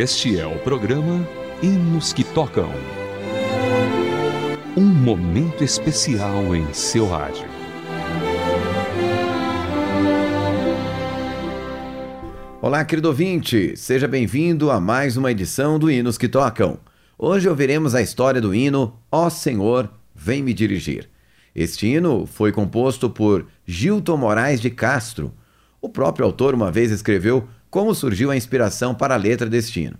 Este é o programa Hinos que Tocam. Um momento especial em seu rádio. Olá, querido ouvinte, seja bem-vindo a mais uma edição do Hinos que Tocam. Hoje ouviremos a história do hino Ó Senhor, vem me dirigir. Este hino foi composto por Gilton Moraes de Castro. O próprio autor uma vez escreveu como surgiu a inspiração para a letra deste hino.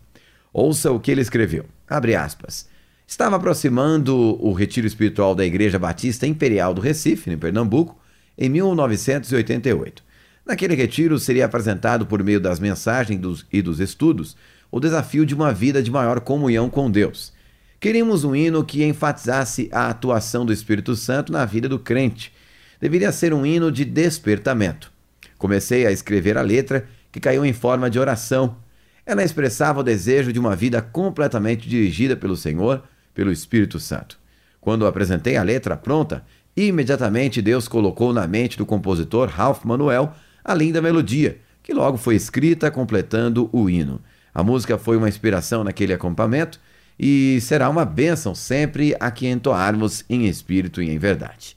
Ouça o que ele escreveu. Abre aspas. Estava aproximando o retiro espiritual da Igreja Batista Imperial do Recife, em Pernambuco, em 1988. Naquele retiro seria apresentado por meio das mensagens dos, e dos estudos o desafio de uma vida de maior comunhão com Deus. Queríamos um hino que enfatizasse a atuação do Espírito Santo na vida do crente. Deveria ser um hino de despertamento. Comecei a escrever a letra, que caiu em forma de oração. Ela expressava o desejo de uma vida completamente dirigida pelo Senhor, pelo Espírito Santo. Quando apresentei a letra pronta, imediatamente Deus colocou na mente do compositor Ralph Manuel a linda melodia, que logo foi escrita completando o hino. A música foi uma inspiração naquele acampamento e será uma bênção sempre a que entoarmos em espírito e em verdade.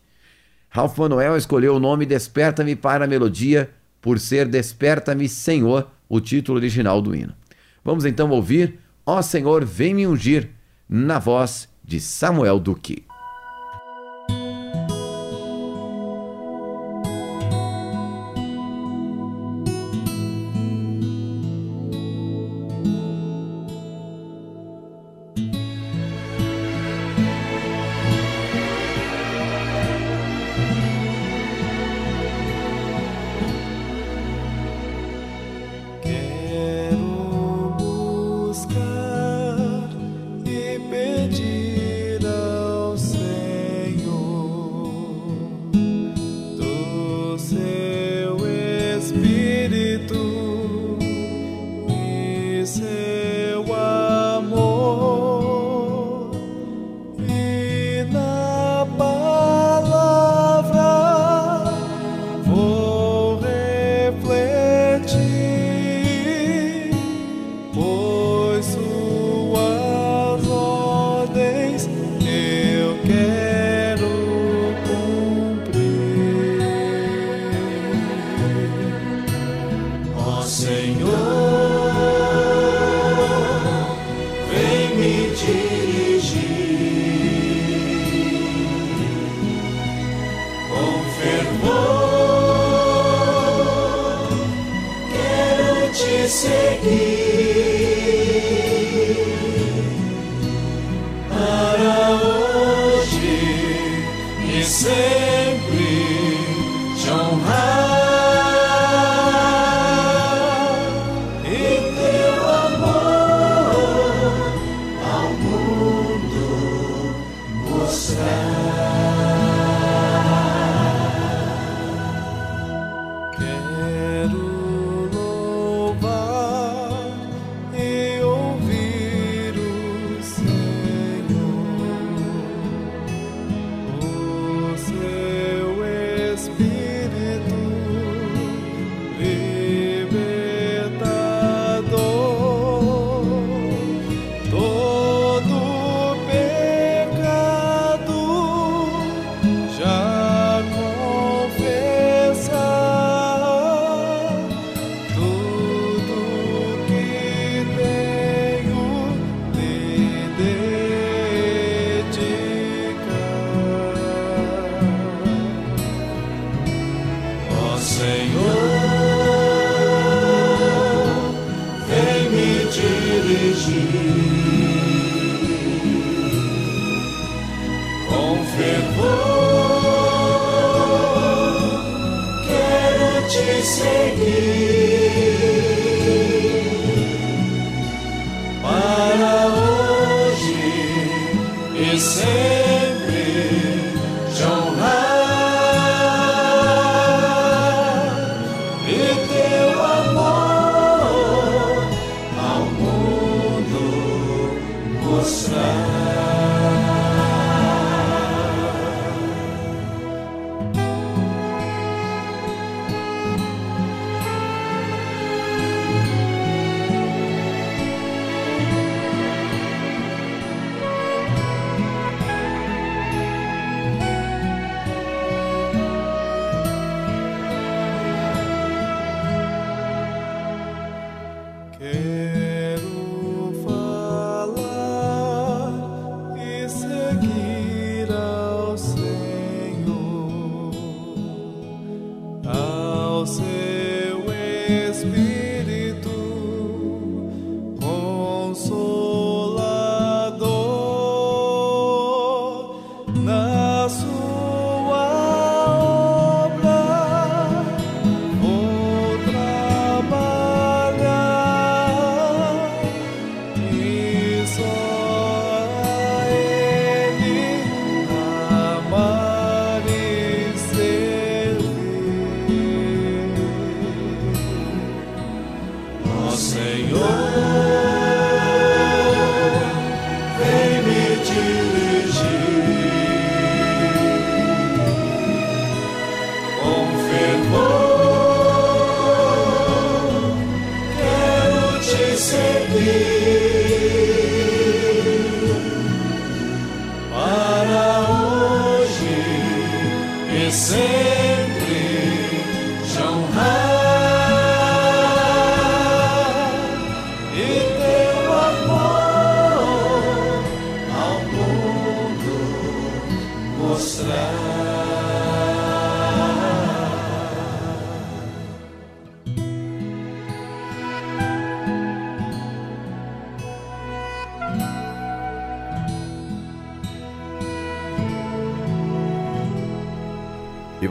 Ralph Manuel escolheu o nome Desperta-me para a melodia por ser Desperta-me Senhor, o título original do hino. Vamos então ouvir Ó Senhor, vem me ungir, na voz de Samuel Duque. Senhor, quero te seguir.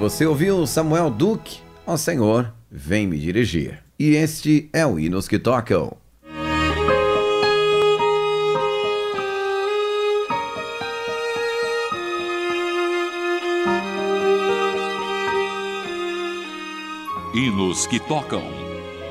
Você ouviu Samuel Duque? Ó Senhor, vem me dirigir. E este é o Hinos que Tocam. Hinos que tocam.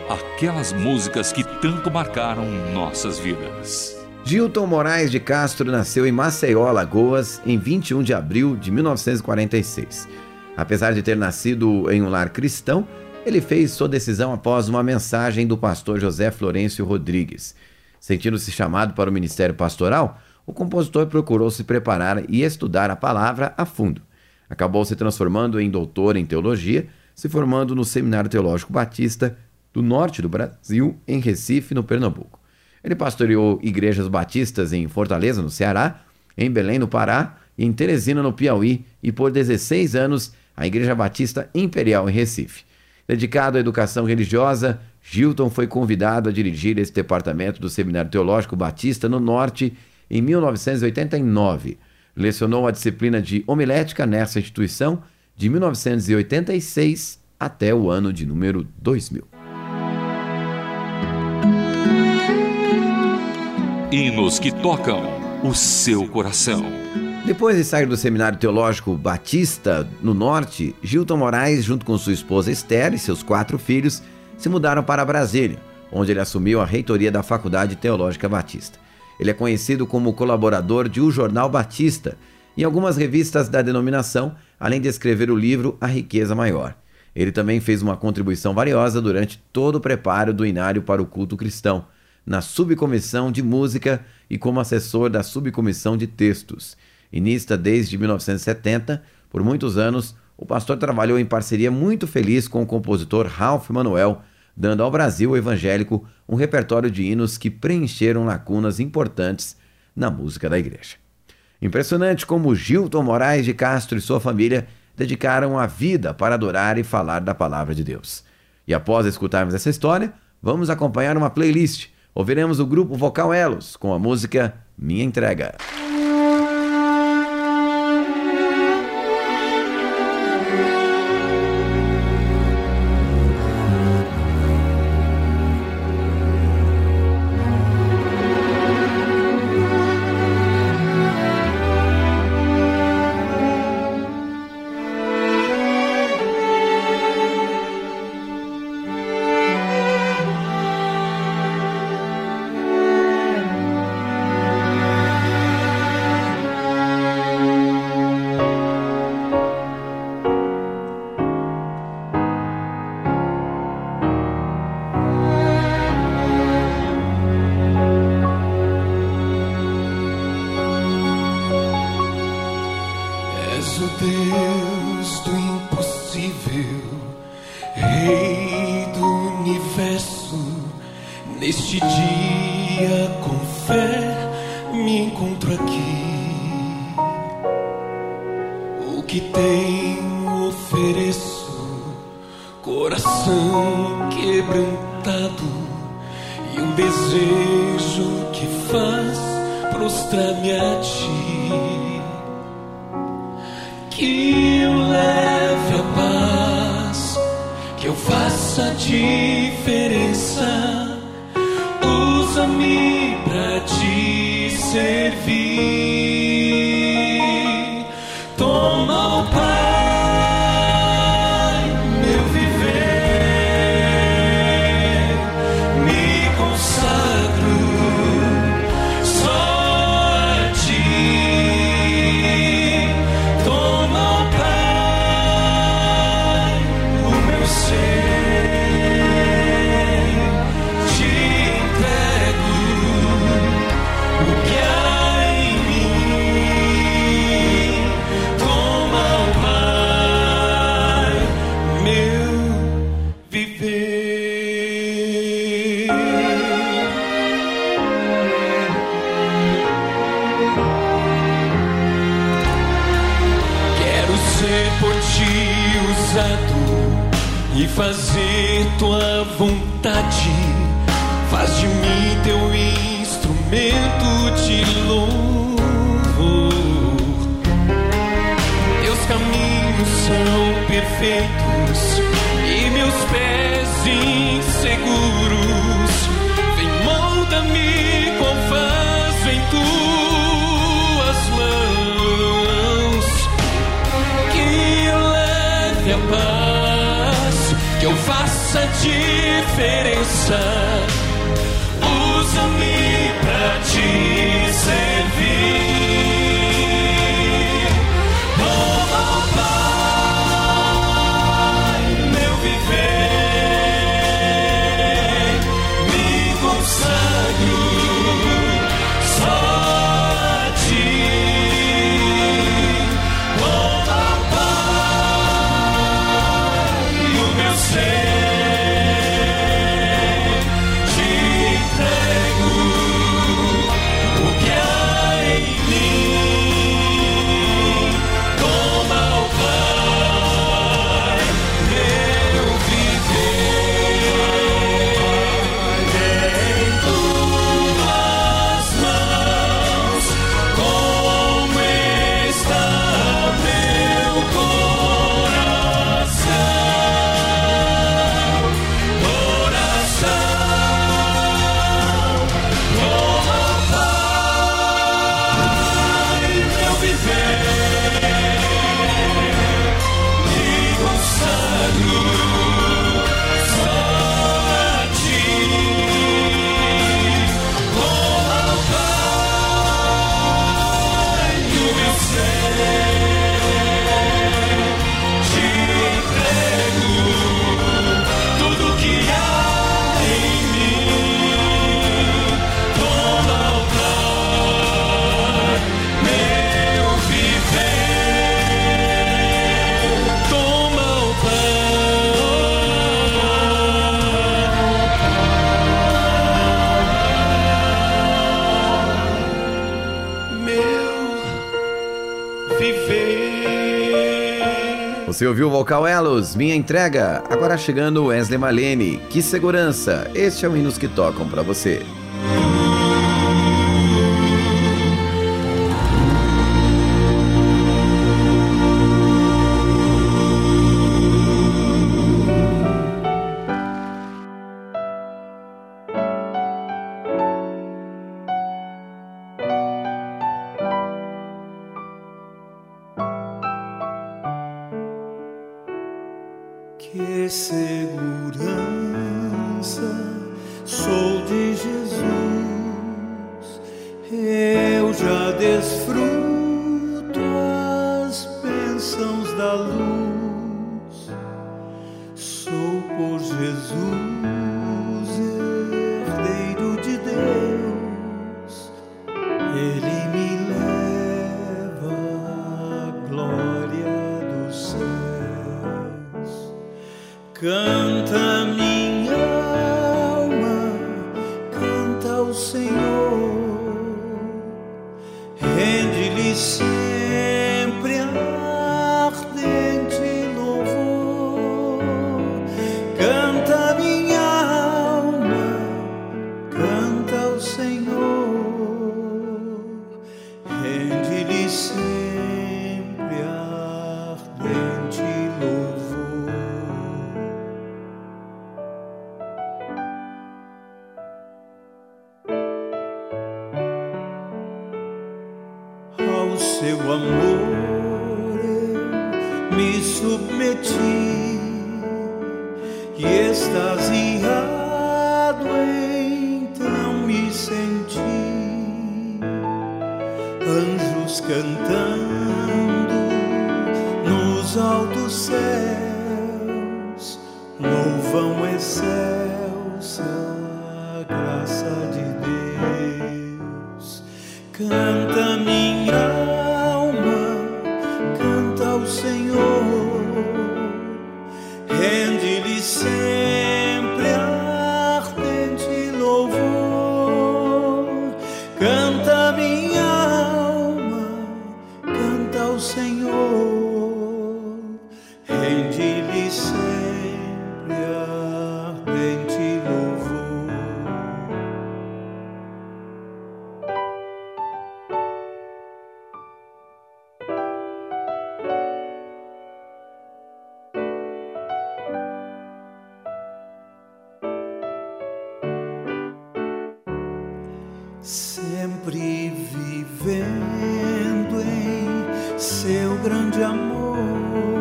Aquelas músicas que tanto marcaram nossas vidas. Gilton Moraes de Castro nasceu em Maceió, Alagoas, em 21 de abril de 1946. Apesar de ter nascido em um lar cristão, ele fez sua decisão após uma mensagem do pastor José Florencio Rodrigues. Sentindo-se chamado para o ministério pastoral, o compositor procurou se preparar e estudar a palavra a fundo. Acabou se transformando em doutor em teologia, se formando no Seminário Teológico Batista do norte do Brasil, em Recife, no Pernambuco. Ele pastoreou igrejas batistas em Fortaleza, no Ceará, em Belém, no Pará, e em Teresina, no Piauí, e por 16 anos a Igreja Batista Imperial em Recife. Dedicado à educação religiosa, Gilton foi convidado a dirigir esse departamento do Seminário Teológico Batista no Norte em 1989. Lecionou a disciplina de homilética nessa instituição de 1986 até o ano de número 2000. Hinos que tocam o seu coração. Depois de sair do Seminário Teológico Batista, no Norte, Gilton Moraes, junto com sua esposa Esther e seus quatro filhos, se mudaram para Brasília, onde ele assumiu a reitoria da Faculdade Teológica Batista. Ele é conhecido como colaborador de O Jornal Batista e algumas revistas da denominação, além de escrever o livro A Riqueza Maior. Ele também fez uma contribuição valiosa durante todo o preparo do inário para o culto cristão, na subcomissão de música e como assessor da subcomissão de textos. Inista desde 1970, por muitos anos, o pastor trabalhou em parceria muito feliz com o compositor Ralph Manuel, dando ao Brasil evangélico um repertório de hinos que preencheram lacunas importantes na música da igreja. Impressionante como Gilton Moraes de Castro e sua família dedicaram a vida para adorar e falar da palavra de Deus. E após escutarmos essa história, vamos acompanhar uma playlist. Ouviremos o grupo vocal Elos com a música Minha Entrega. Rei do universo, neste dia com fé me encontro aqui. O que tenho ofereço, coração quebrantado e um desejo que faz prostrar-me a ti. Que o faça diferença. Usa-me para te servir. e fazer tua vontade. Faz de mim teu instrumento de louvor. Teus caminhos são perfeitos e meus pés inseguros. nossa diferença. Usa-me pra ti. Você ouviu o Vocal Elos, Minha Entrega. Agora chegando Wesley Malene. Que segurança. Este é o Hinos que Tocam para você. Que segurança sou de Jesus, eu já desfruto as bênçãos da luz, sou por Jesus. os altos céus louvam excelsa a graça de Deus. Canta minha grande amor.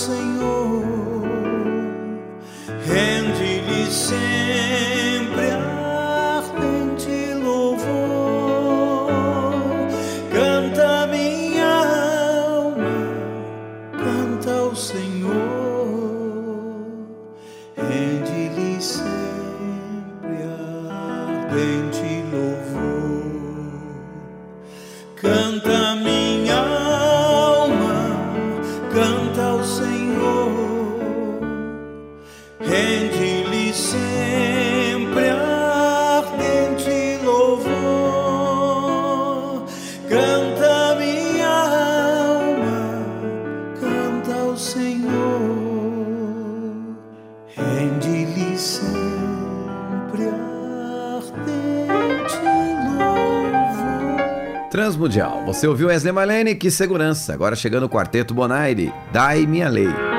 Senhor, rende-lhe sempre. ao Senhor, rende-lhe sempre ardente louvor. Transmundial, você ouviu Wesley Malene? Que segurança! Agora chegando o quarteto Bonaire, Dai Minha Lei.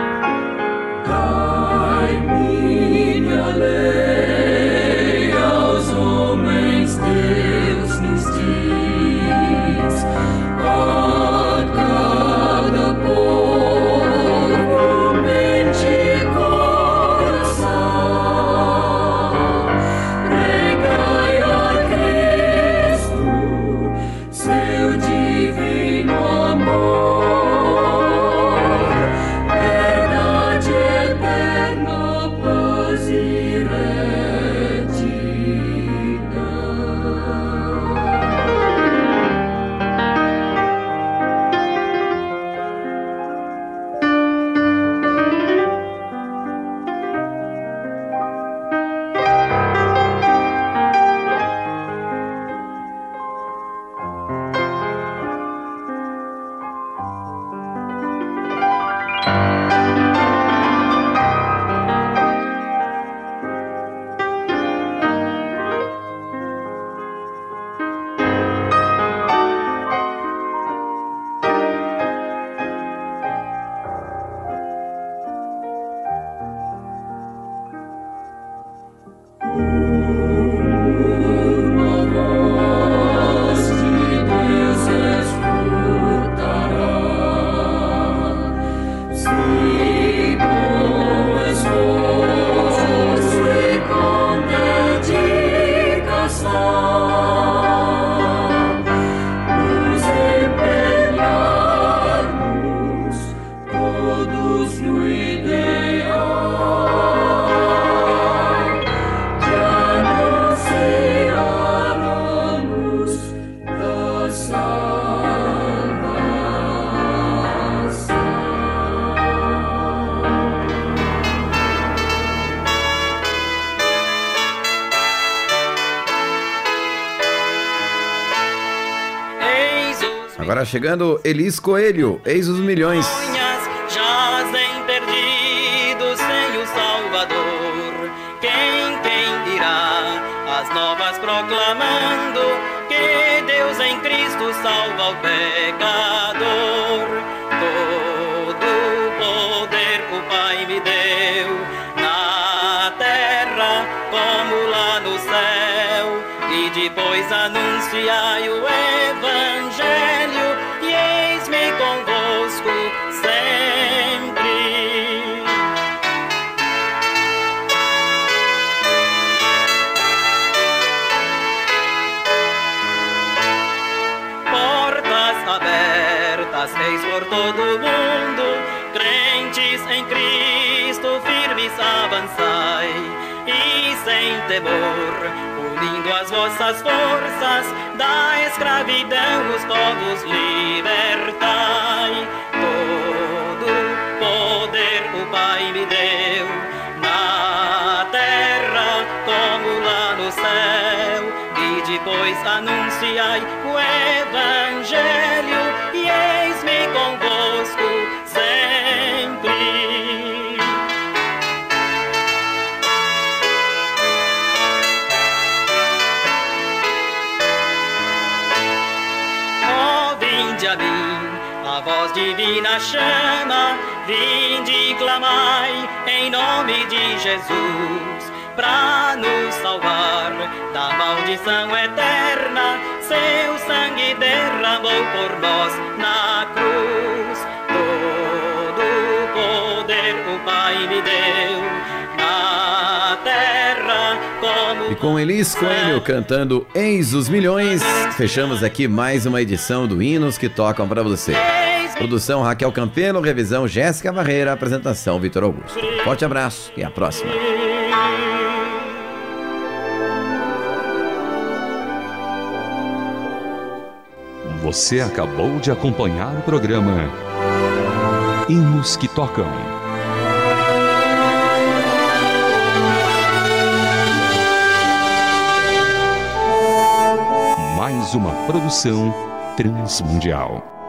Agora chegando Elis Coelho, Eis os Milhões. Jazem perdidos sem o Salvador. Quem, quem irá as novas proclamando que Deus em Cristo salva o pecador? Temor, unindo as vossas forças da escravidão, os povos libertai. Todo poder o Pai me deu na terra como lá no céu e depois anunciai o Evangelho divina chama, vinde e clamai em nome de Jesus, pra nos salvar da maldição eterna. Seu sangue derramou por nós na cruz. Todo poder o Pai me deu na terra como E com Elis Coelho cantando Eis os Milhões, fechamos aqui mais uma edição do Hinos que tocam pra você. Produção Raquel Campelo, revisão Jéssica Barreira, apresentação Vitor Augusto. Forte abraço e a próxima. Você acabou de acompanhar o programa Hinos que Tocam. Mais uma produção transmundial.